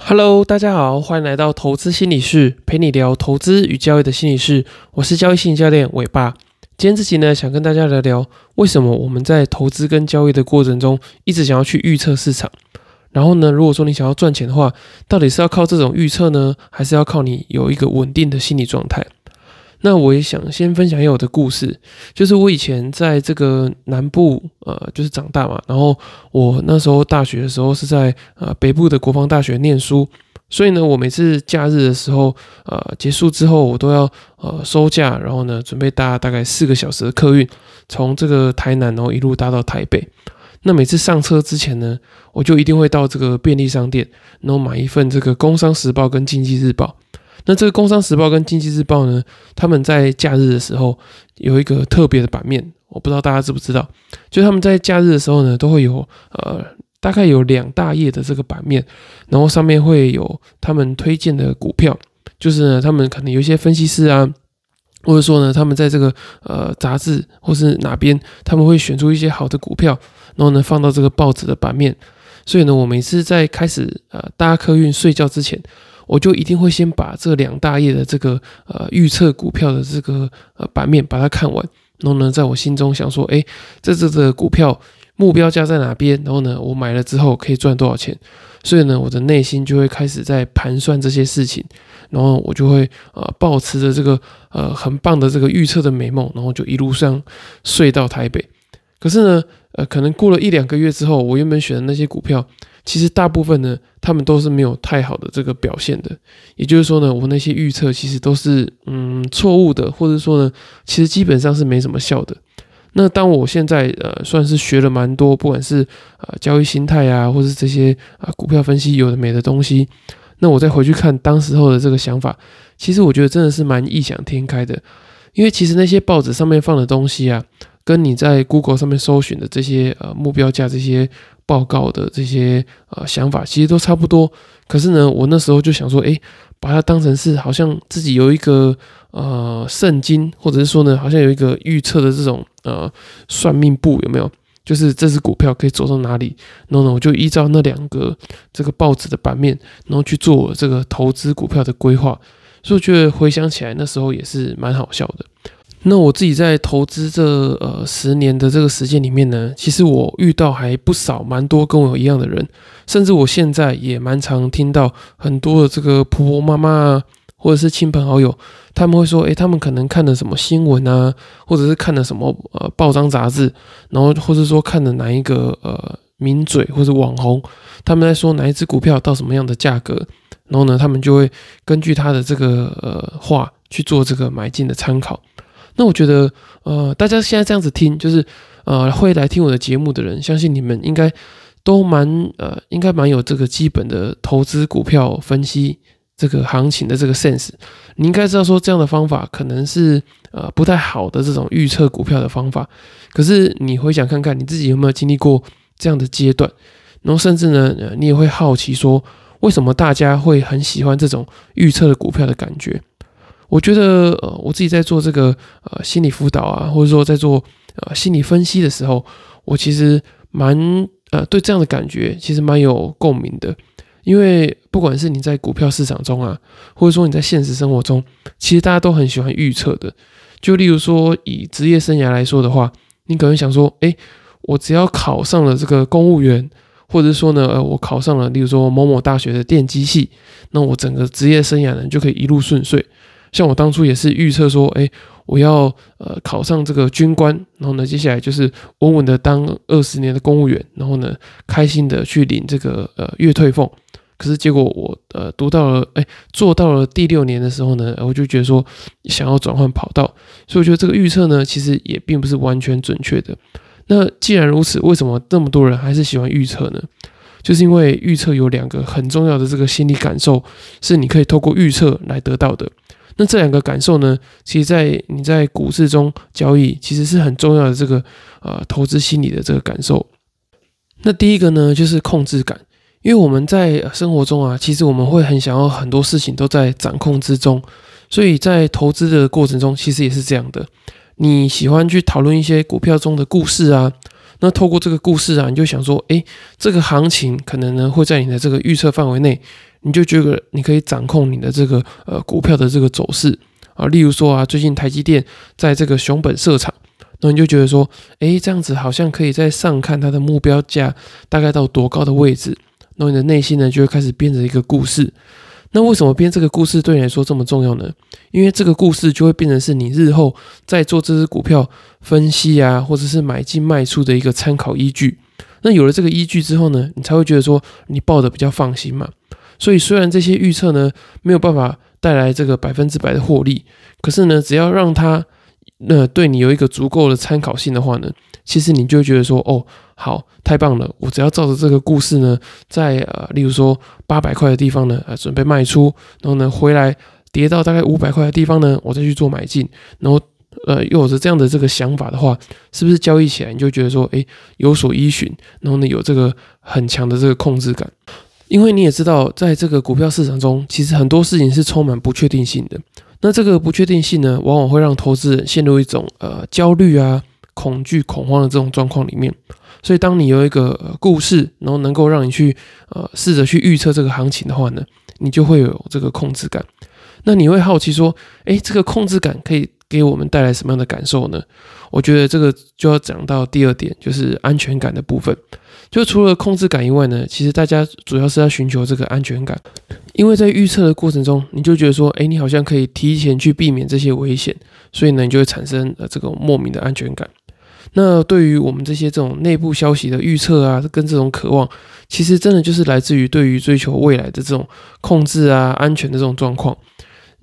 Hello，大家好，欢迎来到投资心理室，陪你聊投资与交易的心理室。我是交易心理教练伟爸。今天这集呢，想跟大家聊聊为什么我们在投资跟交易的过程中，一直想要去预测市场。然后呢，如果说你想要赚钱的话，到底是要靠这种预测呢，还是要靠你有一个稳定的心理状态？那我也想先分享一下我的故事，就是我以前在这个南部，呃，就是长大嘛。然后我那时候大学的时候是在呃北部的国防大学念书，所以呢，我每次假日的时候，呃，结束之后，我都要呃收假，然后呢，准备搭大概四个小时的客运，从这个台南，然后一路搭到台北。那每次上车之前呢，我就一定会到这个便利商店，然后买一份这个《工商时报》跟《经济日报》。那这个《工商时报》跟《经济日报》呢，他们在假日的时候有一个特别的版面，我不知道大家知不知道，就他们在假日的时候呢，都会有呃大概有两大页的这个版面，然后上面会有他们推荐的股票，就是呢他们可能有一些分析师啊，或者说呢他们在这个呃杂志或是哪边，他们会选出一些好的股票，然后呢放到这个报纸的版面，所以呢我每次在开始呃搭客运睡觉之前。我就一定会先把这两大页的这个呃预测股票的这个呃版面把它看完，然后呢，在我心中想说，哎，这这这股票目标价在哪边？然后呢，我买了之后可以赚多少钱？所以呢，我的内心就会开始在盘算这些事情，然后我就会呃保持着这个呃很棒的这个预测的美梦，然后就一路上睡到台北。可是呢，呃，可能过了一两个月之后，我原本选的那些股票。其实大部分呢，他们都是没有太好的这个表现的。也就是说呢，我那些预测其实都是嗯错误的，或者说呢，其实基本上是没什么效的。那当我现在呃算是学了蛮多，不管是啊交易心态啊，或是这些啊股票分析有的没的东西，那我再回去看当时候的这个想法，其实我觉得真的是蛮异想天开的。因为其实那些报纸上面放的东西啊，跟你在 Google 上面搜寻的这些呃目标价这些。报告的这些呃想法其实都差不多，可是呢，我那时候就想说，诶，把它当成是好像自己有一个呃圣经，或者是说呢，好像有一个预测的这种呃算命簿，有没有？就是这只股票可以走到哪里，然后呢，我就依照那两个这个报纸的版面，然后去做这个投资股票的规划。所以我觉得回想起来，那时候也是蛮好笑的。那我自己在投资这呃十年的这个时间里面呢，其实我遇到还不少蛮多跟我一样的人，甚至我现在也蛮常听到很多的这个婆婆妈妈，或者是亲朋好友，他们会说，诶，他们可能看了什么新闻啊，或者是看了什么呃报章杂志，然后或者说看了哪一个呃名嘴或者网红，他们在说哪一只股票到什么样的价格，然后呢，他们就会根据他的这个呃话去做这个买进的参考。那我觉得，呃，大家现在这样子听，就是呃，会来听我的节目的人，相信你们应该都蛮呃，应该蛮有这个基本的投资股票分析这个行情的这个 sense。你应该知道说，这样的方法可能是呃不太好的这种预测股票的方法。可是你回想看看，你自己有没有经历过这样的阶段？然后甚至呢，你也会好奇说，为什么大家会很喜欢这种预测的股票的感觉？我觉得，呃，我自己在做这个呃心理辅导啊，或者说在做呃心理分析的时候，我其实蛮呃对这样的感觉其实蛮有共鸣的。因为不管是你在股票市场中啊，或者说你在现实生活中，其实大家都很喜欢预测的。就例如说以职业生涯来说的话，你可能想说，哎，我只要考上了这个公务员，或者说呢，呃，我考上了，例如说某某大学的电机系，那我整个职业生涯呢就可以一路顺遂。像我当初也是预测说，哎，我要呃考上这个军官，然后呢，接下来就是稳稳的当二十年的公务员，然后呢，开心的去领这个呃月退俸。可是结果我呃读到了，哎，做到了第六年的时候呢，我就觉得说想要转换跑道，所以我觉得这个预测呢，其实也并不是完全准确的。那既然如此，为什么这么多人还是喜欢预测呢？就是因为预测有两个很重要的这个心理感受，是你可以透过预测来得到的。那这两个感受呢，其实，在你在股市中交易，其实是很重要的这个呃投资心理的这个感受。那第一个呢，就是控制感，因为我们在生活中啊，其实我们会很想要很多事情都在掌控之中，所以在投资的过程中，其实也是这样的。你喜欢去讨论一些股票中的故事啊，那透过这个故事啊，你就想说，诶，这个行情可能呢会在你的这个预测范围内，你就觉得你可以掌控你的这个呃股票的这个走势啊。例如说啊，最近台积电在这个熊本设厂，那你就觉得说，诶，这样子好像可以在上看它的目标价大概到多高的位置，那你的内心呢就会开始编着一个故事。那为什么编这个故事对你来说这么重要呢？因为这个故事就会变成是你日后在做这只股票分析啊，或者是买进卖出的一个参考依据。那有了这个依据之后呢，你才会觉得说你抱的比较放心嘛。所以虽然这些预测呢没有办法带来这个百分之百的获利，可是呢，只要让它那对你有一个足够的参考性的话呢，其实你就觉得说哦。好，太棒了！我只要照着这个故事呢，在呃，例如说八百块的地方呢，呃，准备卖出，然后呢，回来跌到大概五百块的地方呢，我再去做买进，然后呃，又有着这样的这个想法的话，是不是交易起来你就觉得说，哎，有所依循，然后呢，有这个很强的这个控制感？因为你也知道，在这个股票市场中，其实很多事情是充满不确定性的。那这个不确定性呢，往往会让投资人陷入一种呃焦虑啊、恐惧、恐慌的这种状况里面。所以，当你有一个故事，然后能够让你去呃试着去预测这个行情的话呢，你就会有这个控制感。那你会好奇说，诶，这个控制感可以给我们带来什么样的感受呢？我觉得这个就要讲到第二点，就是安全感的部分。就除了控制感以外呢，其实大家主要是要寻求这个安全感，因为在预测的过程中，你就觉得说，诶，你好像可以提前去避免这些危险，所以呢，你就会产生呃这种莫名的安全感。那对于我们这些这种内部消息的预测啊，跟这种渴望，其实真的就是来自于对于追求未来的这种控制啊、安全的这种状况。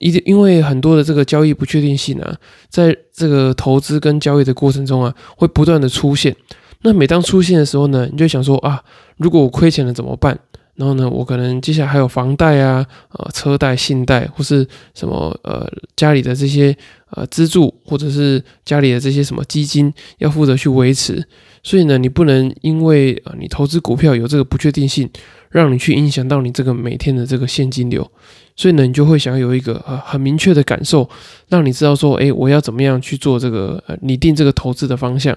因因为很多的这个交易不确定性啊，在这个投资跟交易的过程中啊，会不断的出现。那每当出现的时候呢，你就想说啊，如果我亏钱了怎么办？然后呢，我可能接下来还有房贷啊、呃车贷、信贷，或是什么呃家里的这些呃资助，或者是家里的这些什么基金要负责去维持，所以呢，你不能因为呃你投资股票有这个不确定性，让你去影响到你这个每天的这个现金流，所以呢，你就会想有一个呃很明确的感受，让你知道说，哎，我要怎么样去做这个呃拟定这个投资的方向。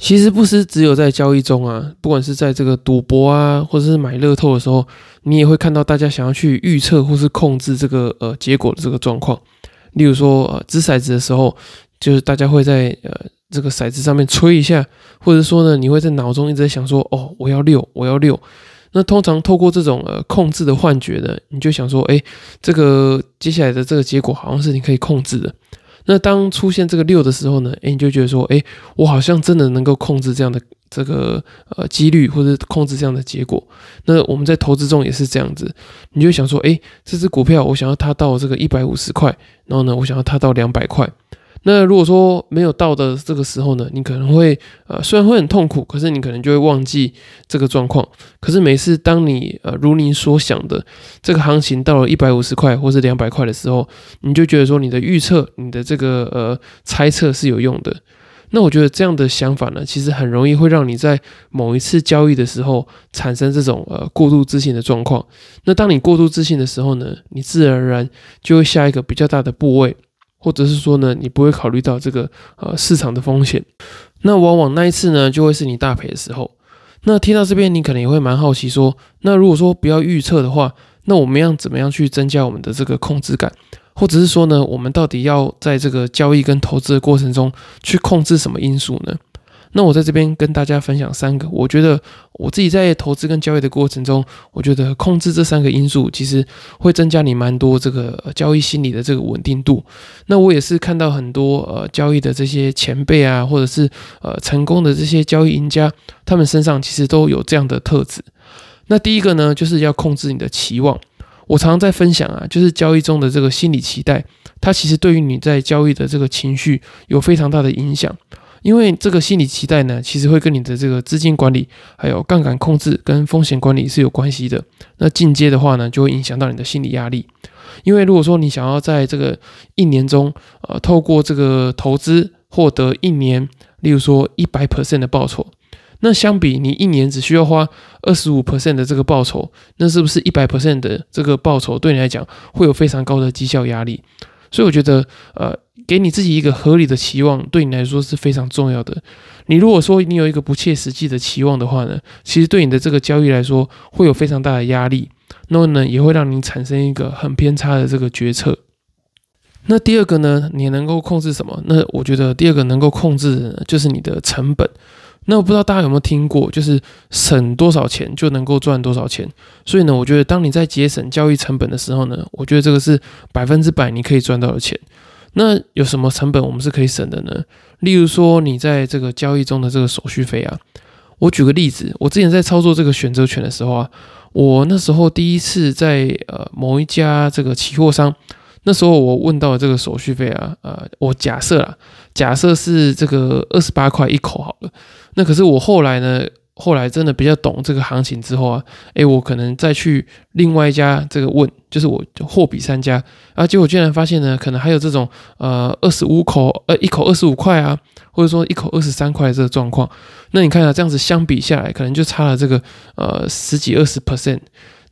其实不是只有在交易中啊，不管是在这个赌博啊，或者是买乐透的时候，你也会看到大家想要去预测或是控制这个呃结果的这个状况。例如说，呃，掷骰子的时候，就是大家会在呃这个骰子上面吹一下，或者说呢，你会在脑中一直在想说，哦，我要六，我要六。那通常透过这种呃控制的幻觉呢，你就想说，哎，这个接下来的这个结果好像是你可以控制的。那当出现这个六的时候呢，诶，你就觉得说，诶，我好像真的能够控制这样的这个呃几率，或者控制这样的结果。那我们在投资中也是这样子，你就想说，诶，这只股票我想要它到这个一百五十块，然后呢，我想要它到两百块。那如果说没有到的这个时候呢，你可能会呃虽然会很痛苦，可是你可能就会忘记这个状况。可是每次当你呃如你所想的这个行情到了一百五十块或是两百块的时候，你就觉得说你的预测、你的这个呃猜测是有用的。那我觉得这样的想法呢，其实很容易会让你在某一次交易的时候产生这种呃过度自信的状况。那当你过度自信的时候呢，你自然而然就会下一个比较大的部位。或者是说呢，你不会考虑到这个呃市场的风险，那往往那一次呢，就会是你大赔的时候。那听到这边，你可能也会蛮好奇，说那如果说不要预测的话，那我们要怎么样去增加我们的这个控制感？或者是说呢，我们到底要在这个交易跟投资的过程中去控制什么因素呢？那我在这边跟大家分享三个，我觉得我自己在投资跟交易的过程中，我觉得控制这三个因素，其实会增加你蛮多这个交易心理的这个稳定度。那我也是看到很多呃交易的这些前辈啊，或者是呃成功的这些交易赢家，他们身上其实都有这样的特质。那第一个呢，就是要控制你的期望。我常常在分享啊，就是交易中的这个心理期待，它其实对于你在交易的这个情绪有非常大的影响。因为这个心理期待呢，其实会跟你的这个资金管理、还有杠杆控制跟风险管理是有关系的。那进阶的话呢，就会影响到你的心理压力。因为如果说你想要在这个一年中，呃，透过这个投资获得一年，例如说一百 percent 的报酬，那相比你一年只需要花二十五 percent 的这个报酬，那是不是一百 percent 的这个报酬对你来讲会有非常高的绩效压力？所以我觉得，呃。给你自己一个合理的期望，对你来说是非常重要的。你如果说你有一个不切实际的期望的话呢，其实对你的这个交易来说会有非常大的压力。那么呢也会让你产生一个很偏差的这个决策。那第二个呢，你能够控制什么？那我觉得第二个能够控制的就是你的成本。那我不知道大家有没有听过，就是省多少钱就能够赚多少钱。所以呢，我觉得当你在节省交易成本的时候呢，我觉得这个是百分之百你可以赚到的钱。那有什么成本我们是可以省的呢？例如说你在这个交易中的这个手续费啊。我举个例子，我之前在操作这个选择权的时候啊，我那时候第一次在呃某一家这个期货商。那时候我问到这个手续费啊，呃，我假设啦，假设是这个二十八块一口好了。那可是我后来呢，后来真的比较懂这个行情之后啊，诶，我可能再去另外一家这个问，就是我货比三家，啊，结果居然发现呢，可能还有这种呃二十五口呃一口二十五块啊，或者说一口二十三块这个状况。那你看啊，这样子相比下来，可能就差了这个呃十几二十 percent。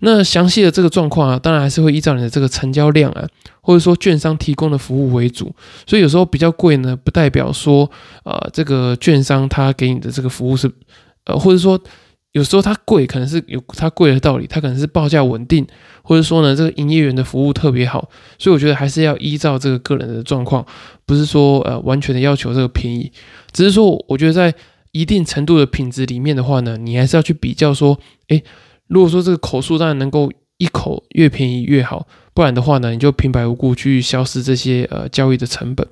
那详细的这个状况啊，当然还是会依照你的这个成交量啊，或者说券商提供的服务为主。所以有时候比较贵呢，不代表说呃这个券商他给你的这个服务是呃，或者说有时候它贵可能是有它贵的道理，它可能是报价稳定，或者说呢这个营业员的服务特别好。所以我觉得还是要依照这个个人的状况，不是说呃完全的要求这个便宜，只是说我觉得在一定程度的品质里面的话呢，你还是要去比较说，诶。如果说这个口数当然能够一口越便宜越好，不然的话呢，你就平白无故去消失这些呃交易的成本。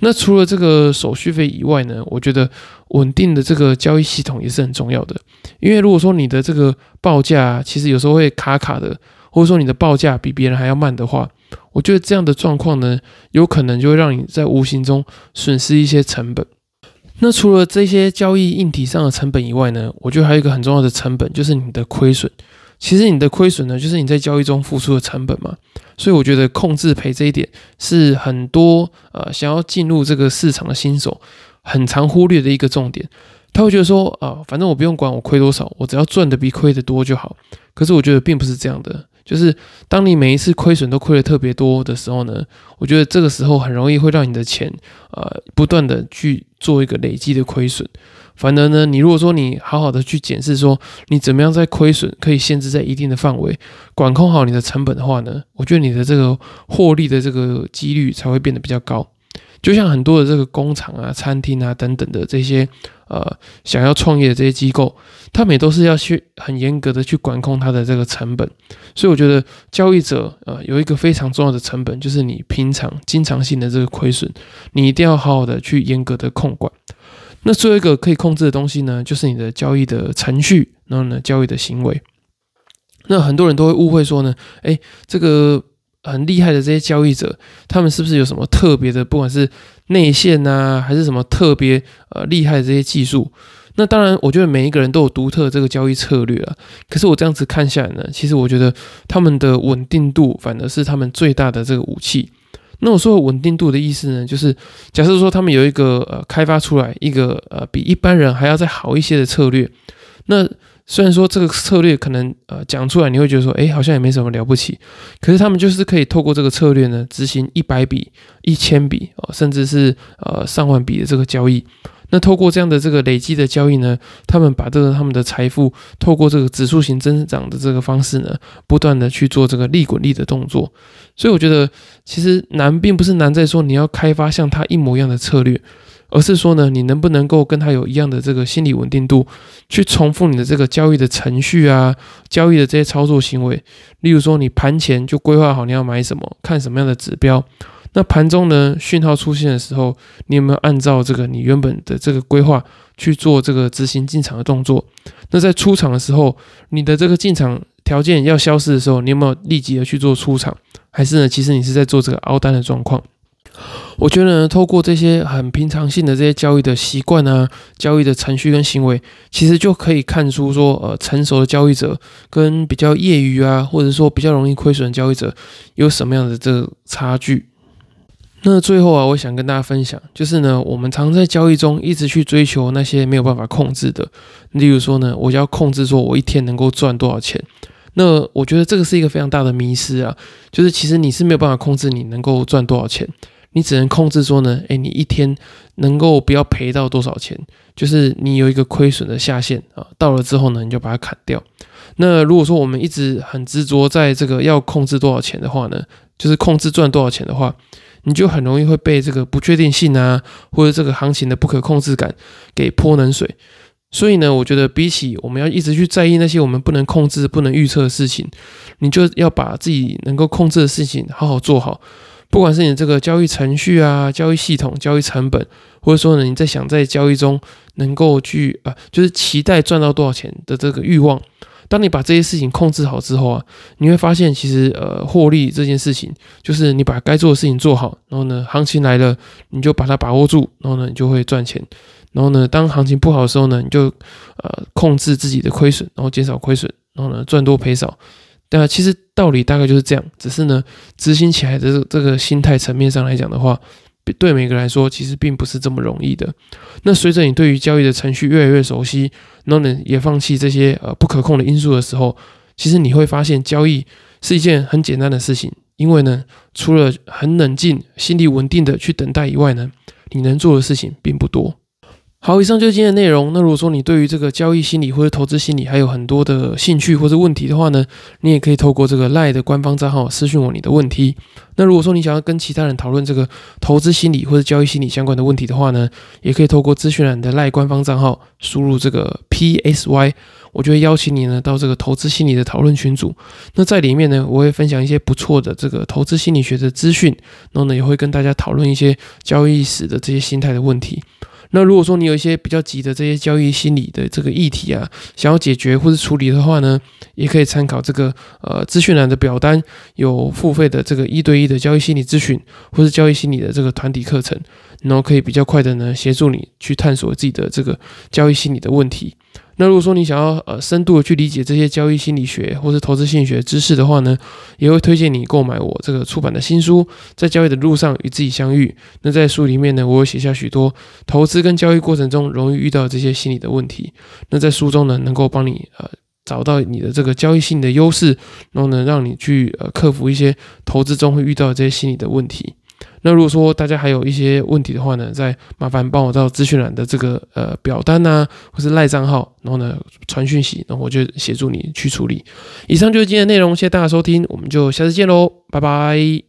那除了这个手续费以外呢，我觉得稳定的这个交易系统也是很重要的。因为如果说你的这个报价其实有时候会卡卡的，或者说你的报价比别人还要慢的话，我觉得这样的状况呢，有可能就会让你在无形中损失一些成本。那除了这些交易硬体上的成本以外呢，我觉得还有一个很重要的成本，就是你的亏损。其实你的亏损呢，就是你在交易中付出的成本嘛。所以我觉得控制赔这一点是很多呃想要进入这个市场的新手很常忽略的一个重点。他会觉得说啊，反正我不用管我亏多少，我只要赚的比亏的多就好。可是我觉得并不是这样的。就是当你每一次亏损都亏的特别多的时候呢，我觉得这个时候很容易会让你的钱呃不断的去做一个累积的亏损。反而呢，你如果说你好好的去检视说你怎么样在亏损可以限制在一定的范围，管控好你的成本的话呢，我觉得你的这个获利的这个几率才会变得比较高。就像很多的这个工厂啊、餐厅啊等等的这些呃想要创业的这些机构，他们也都是要去很严格的去管控它的这个成本。所以我觉得交易者呃有一个非常重要的成本，就是你平常经常性的这个亏损，你一定要好好的去严格的控管。那最后一个可以控制的东西呢，就是你的交易的程序，然后呢交易的行为。那很多人都会误会说呢，哎，这个。很厉害的这些交易者，他们是不是有什么特别的，不管是内线呐，还是什么特别呃厉害的这些技术？那当然，我觉得每一个人都有独特这个交易策略啊。可是我这样子看下来呢，其实我觉得他们的稳定度反而是他们最大的这个武器。那我说的稳定度的意思呢，就是假设说他们有一个呃开发出来一个呃比一般人还要再好一些的策略，那。虽然说这个策略可能呃讲出来你会觉得说，哎，好像也没什么了不起，可是他们就是可以透过这个策略呢，执行一百笔、一千笔哦，甚至是呃上万笔的这个交易。那透过这样的这个累积的交易呢，他们把这个他们的财富透过这个指数型增长的这个方式呢，不断的去做这个利滚利的动作。所以我觉得其实难并不是难在说你要开发像他一模一样的策略。而是说呢，你能不能够跟他有一样的这个心理稳定度，去重复你的这个交易的程序啊，交易的这些操作行为。例如说，你盘前就规划好你要买什么，看什么样的指标。那盘中呢，讯号出现的时候，你有没有按照这个你原本的这个规划去做这个执行进场的动作？那在出场的时候，你的这个进场条件要消失的时候，你有没有立即的去做出场？还是呢，其实你是在做这个凹单的状况？我觉得呢，透过这些很平常性的这些交易的习惯啊，交易的程序跟行为，其实就可以看出说，呃，成熟的交易者跟比较业余啊，或者说比较容易亏损的交易者有什么样的这个差距。那最后啊，我想跟大家分享，就是呢，我们常在交易中一直去追求那些没有办法控制的，例如说呢，我要控制说我一天能够赚多少钱。那我觉得这个是一个非常大的迷失啊，就是其实你是没有办法控制你能够赚多少钱。你只能控制说呢，诶，你一天能够不要赔到多少钱，就是你有一个亏损的下限啊，到了之后呢，你就把它砍掉。那如果说我们一直很执着在这个要控制多少钱的话呢，就是控制赚多少钱的话，你就很容易会被这个不确定性啊，或者这个行情的不可控制感给泼冷水。所以呢，我觉得比起我们要一直去在意那些我们不能控制、不能预测的事情，你就要把自己能够控制的事情好好做好。不管是你这个交易程序啊、交易系统、交易成本，或者说呢，你在想在交易中能够去啊，就是期待赚到多少钱的这个欲望。当你把这些事情控制好之后啊，你会发现其实呃获利这件事情，就是你把该做的事情做好，然后呢行情来了你就把它把握住，然后呢你就会赚钱。然后呢当行情不好的时候呢，你就呃控制自己的亏损，然后减少亏损，然后呢赚多赔少。但其实道理大概就是这样，只是呢执行起来的这个心态层面上来讲的话。对每个人来说，其实并不是这么容易的。那随着你对于交易的程序越来越熟悉，然后呢，也放弃这些呃不可控的因素的时候，其实你会发现交易是一件很简单的事情。因为呢，除了很冷静、心理稳定的去等待以外呢，你能做的事情并不多。好，以上就是今天的内容。那如果说你对于这个交易心理或者投资心理还有很多的兴趣或者问题的话呢，你也可以透过这个赖的官方账号私讯我你的问题。那如果说你想要跟其他人讨论这个投资心理或者交易心理相关的问题的话呢，也可以透过资讯栏的赖官方账号输入这个 P S Y，我就会邀请你呢到这个投资心理的讨论群组。那在里面呢，我会分享一些不错的这个投资心理学的资讯，然后呢也会跟大家讨论一些交易史的这些心态的问题。那如果说你有一些比较急的这些交易心理的这个议题啊，想要解决或者处理的话呢，也可以参考这个呃资讯栏的表单，有付费的这个一对一的交易心理咨询，或是交易心理的这个团体课程，然后可以比较快的呢协助你去探索自己的这个交易心理的问题。那如果说你想要呃深度的去理解这些交易心理学或是投资心理学知识的话呢，也会推荐你购买我这个出版的新书《在交易的路上与自己相遇》。那在书里面呢，我有写下许多投资跟交易过程中容易遇到这些心理的问题。那在书中呢，能够帮你呃找到你的这个交易性的优势，然后呢，让你去呃克服一些投资中会遇到的这些心理的问题。那如果说大家还有一些问题的话呢，再麻烦帮我到资讯栏的这个呃表单呐，或是赖账号，然后呢传讯息，然后我就协助你去处理。以上就是今天的内容，谢谢大家收听，我们就下次见喽，拜拜。